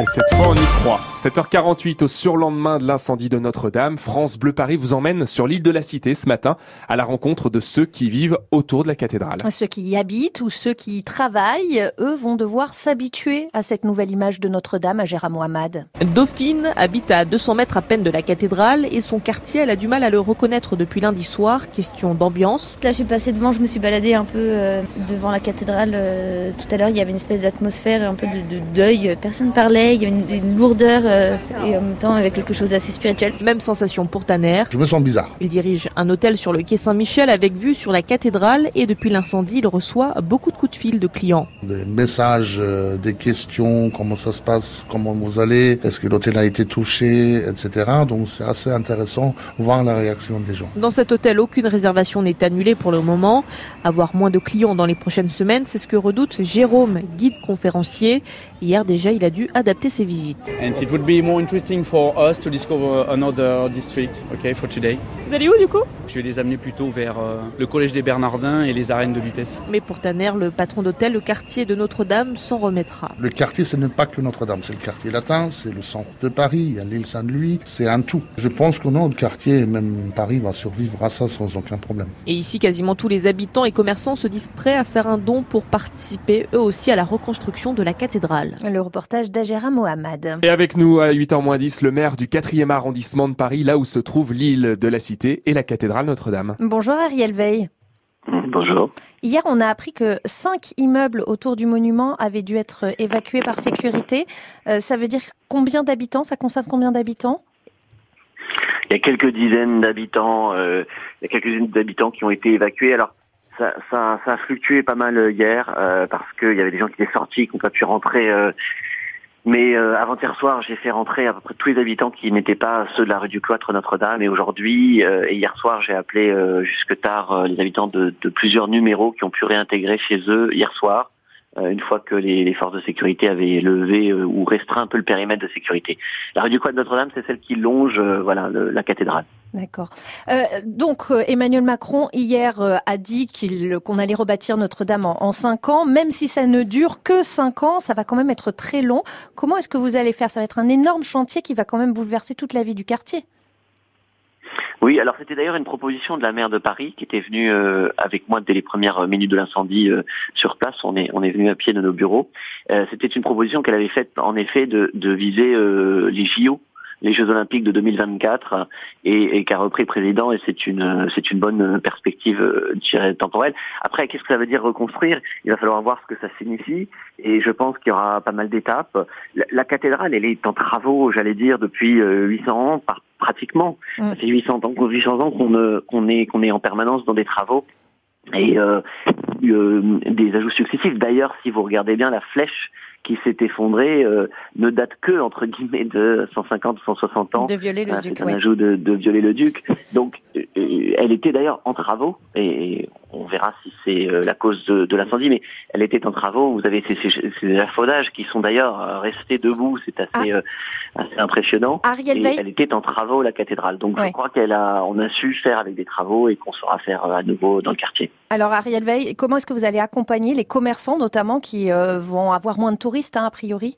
Et cette fois, on y croit. 7h48 au surlendemain de l'incendie de Notre-Dame, France Bleu Paris vous emmène sur l'île de la Cité ce matin à la rencontre de ceux qui vivent autour de la cathédrale. Ceux qui y habitent ou ceux qui y travaillent, eux vont devoir s'habituer à cette nouvelle image de Notre-Dame à Gérard Mohamed. Dauphine habite à 200 mètres à peine de la cathédrale et son quartier, elle a du mal à le reconnaître depuis lundi soir. Question d'ambiance. Là, je suis passée devant, je me suis baladée un peu euh, devant la cathédrale. euh, tout à l'heure, il y avait une espèce d'atmosphère, un peu de, de deuil. Personne parlait, il y une, une lourdeur euh, et en même temps avec quelque chose d'assez spirituel. Même sensation pour Tanner. Je me sens bizarre. Il dirige un hôtel sur le quai Saint-Michel avec vue sur la cathédrale et depuis l'incendie, il reçoit beaucoup de coups de fil de clients. Des messages, euh, des questions, comment ça se passe, comment vous allez, est-ce que l'hôtel a été touché, etc. Donc c'est assez intéressant voir la réaction des gens. Dans cet hôtel, aucune réservation n'est annulée pour le moment. Avoir moins de clients dans les prochaines semaines, c'est ce que redoute Jérôme, guide conférencier. Hier déjà, il a dû adapter ses visites. And it would be more interesting for us to discover another district, okay, for today. Vous allez où du coup? Je vais les amener plutôt vers euh, le collège des Bernardins et les arènes de Lutèce. Mais pour Tanner, le patron d'hôtel, le quartier de Notre-Dame s'en remettra. Le quartier, ce n'est pas que Notre-Dame, c'est le quartier latin, c'est le centre de Paris, il y a l'île Saint-Louis, c'est un tout. Je pense que non, le quartier, même Paris, va survivre à ça sans aucun problème. Et ici, quasiment tous les habitants et commerçants se disent prêts à faire un don pour participer eux aussi à la reconstruction de la cathédrale. Le reportage Mohamed. Et avec nous à 8h10, le maire du 4e arrondissement de Paris, là où se trouve l'île de la Cité et la cathédrale Notre-Dame. Bonjour Ariel Veil. Bonjour. Hier, on a appris que cinq immeubles autour du monument avaient dû être évacués par sécurité. Euh, ça veut dire combien d'habitants? Ça concerne combien d'habitants? Il y a quelques dizaines d'habitants, euh, il y a quelques dizaines d'habitants qui ont été évacués. Alors ça, ça, ça a fluctué pas mal hier euh, parce qu'il y avait des gens qui étaient sortis, qui n'ont pas pu rentrer. Mais euh, avant-hier soir, j'ai fait rentrer à peu près tous les habitants qui n'étaient pas ceux de la rue du Cloître Notre-Dame. Et aujourd'hui euh, et hier soir, j'ai appelé euh, jusque tard les habitants de, plusieurs numéros qui ont pu réintégrer chez eux hier soir. Une fois que les, forces de sécurité avaient levé ou restreint un peu le périmètre de sécurité. La rue du Cloître Notre-Dame, c'est celle qui longe voilà la cathédrale. D'accord. Euh, donc euh, Emmanuel Macron hier euh, a dit qu'il qu'on allait rebâtir Notre-Dame en, en cinq ans, même si ça ne dure que cinq ans, ça va quand même être très long. Comment est-ce que vous allez faire? Ça va être un énorme chantier qui va quand même bouleverser toute la vie du quartier. Oui, alors c'était d'ailleurs une proposition de la maire de Paris qui était venue avec moi dès les premières minutes de l'incendie sur place. On est on est venu à pied de nos bureaux. C'était une proposition qu'elle avait faite en effet de, de viser les JO, les Jeux Olympiques de 2024, et, et qu'a repris président. Et c'est une c'est une bonne perspective euh, dirais, temporelle. Après, qu'est-ce que ça veut dire reconstruire? Il va falloir voir ce que ça signifie. Et je pense qu'il y aura pas mal d'étapes. La, la cathédrale, elle est en travaux, j'allais dire, depuis euh, 800 ans, par, pratiquement. Mm. Ça fait 800 ans, 800 ans qu'on euh, qu'on est, qu'on est en permanence dans des travaux et euh, euh, des ajouts successifs. D'ailleurs, si vous regardez bien la flèche qui s'est effondrée, euh, ne date que entre guillemets de 150 160 ans. De violer le duc. C'est un ouais. ajout de, de Viollet-le-Duc. Donc, euh, euh, elle était d'ailleurs en travaux, et on verra si c'est euh, la cause de, de l'incendie, mais elle était en travaux. Vous avez ces, ces, ces échafaudages qui sont d'ailleurs euh, restés debout, c'est assez, euh, assez impressionnant. Ariel Et Veil, elle était en travaux, la cathédrale. Donc, Ouais. je crois qu'elle a, on a su faire avec des travaux et qu'on saura faire euh, à nouveau dans le quartier. alors Ariel Veil, comment est-ce que vous allez accompagner les commerçants notamment qui euh, vont avoir moins de touristes hein, a priori?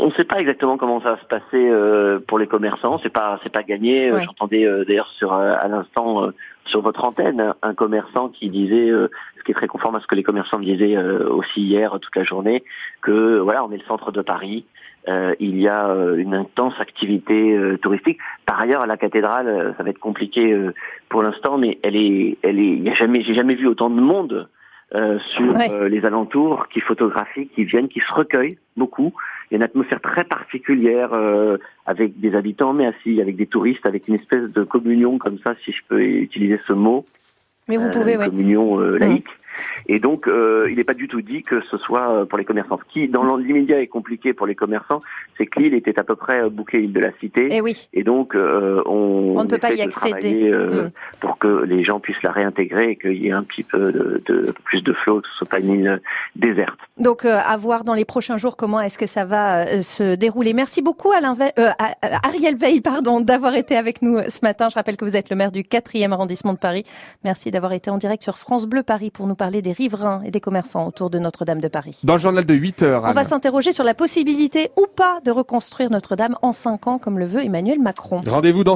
On ne sait pas exactement comment ça va se passer euh, pour les commerçants. C'est pas, c'est pas gagné. Euh, Ouais. J'entendais euh, d'ailleurs sur euh, à l'instant euh, sur votre antenne un- commerçant qui disait, euh, ce qui est très conforme à ce que les commerçants me disaient euh, aussi hier toute la journée, que voilà, on est le centre de Paris. Euh, il y a euh, une intense activité euh, touristique. Par ailleurs, à la cathédrale, ça va être compliqué euh, pour l'instant, mais elle est, elle est. Il y a jamais, j'ai jamais vu autant de monde euh, sur Ouais. euh, les alentours qui photographient, qui viennent, qui se recueillent beaucoup. Il y a une atmosphère très particulière euh, avec des habitants, mais aussi avec des touristes, avec une espèce de communion comme ça, si je peux utiliser ce mot, Mais vous euh, pouvez, une oui. communion euh, laïque. Et donc, euh, il n'est pas du tout dit que ce soit euh, pour les commerçants. Ce qui, dans l'immédiat, est compliqué pour les commerçants, c'est que l'île était à peu près euh, bouclée île de la cité. Eh oui. Et donc, on, On ne peut pas y de accéder. Mm. pour que les gens puissent la réintégrer et qu'il y ait un petit peu de, de plus de flot, que ce soit pas une île déserte. Donc à voir dans les prochains jours comment est-ce que ça va se dérouler. Merci beaucoup Alain Ve- euh, Ariel Veil pardon d'avoir été avec nous ce matin. Je rappelle que vous êtes le maire du 4e arrondissement de Paris. Merci d'avoir été en direct sur France Bleu Paris pour nous parler parler des riverains et des commerçants autour de Notre-Dame de Paris. Dans le journal de 8 heures, On va s'interroger sur la possibilité ou pas de reconstruire Notre-Dame en 5 ans, comme le veut Emmanuel Macron. Rendez-vous dans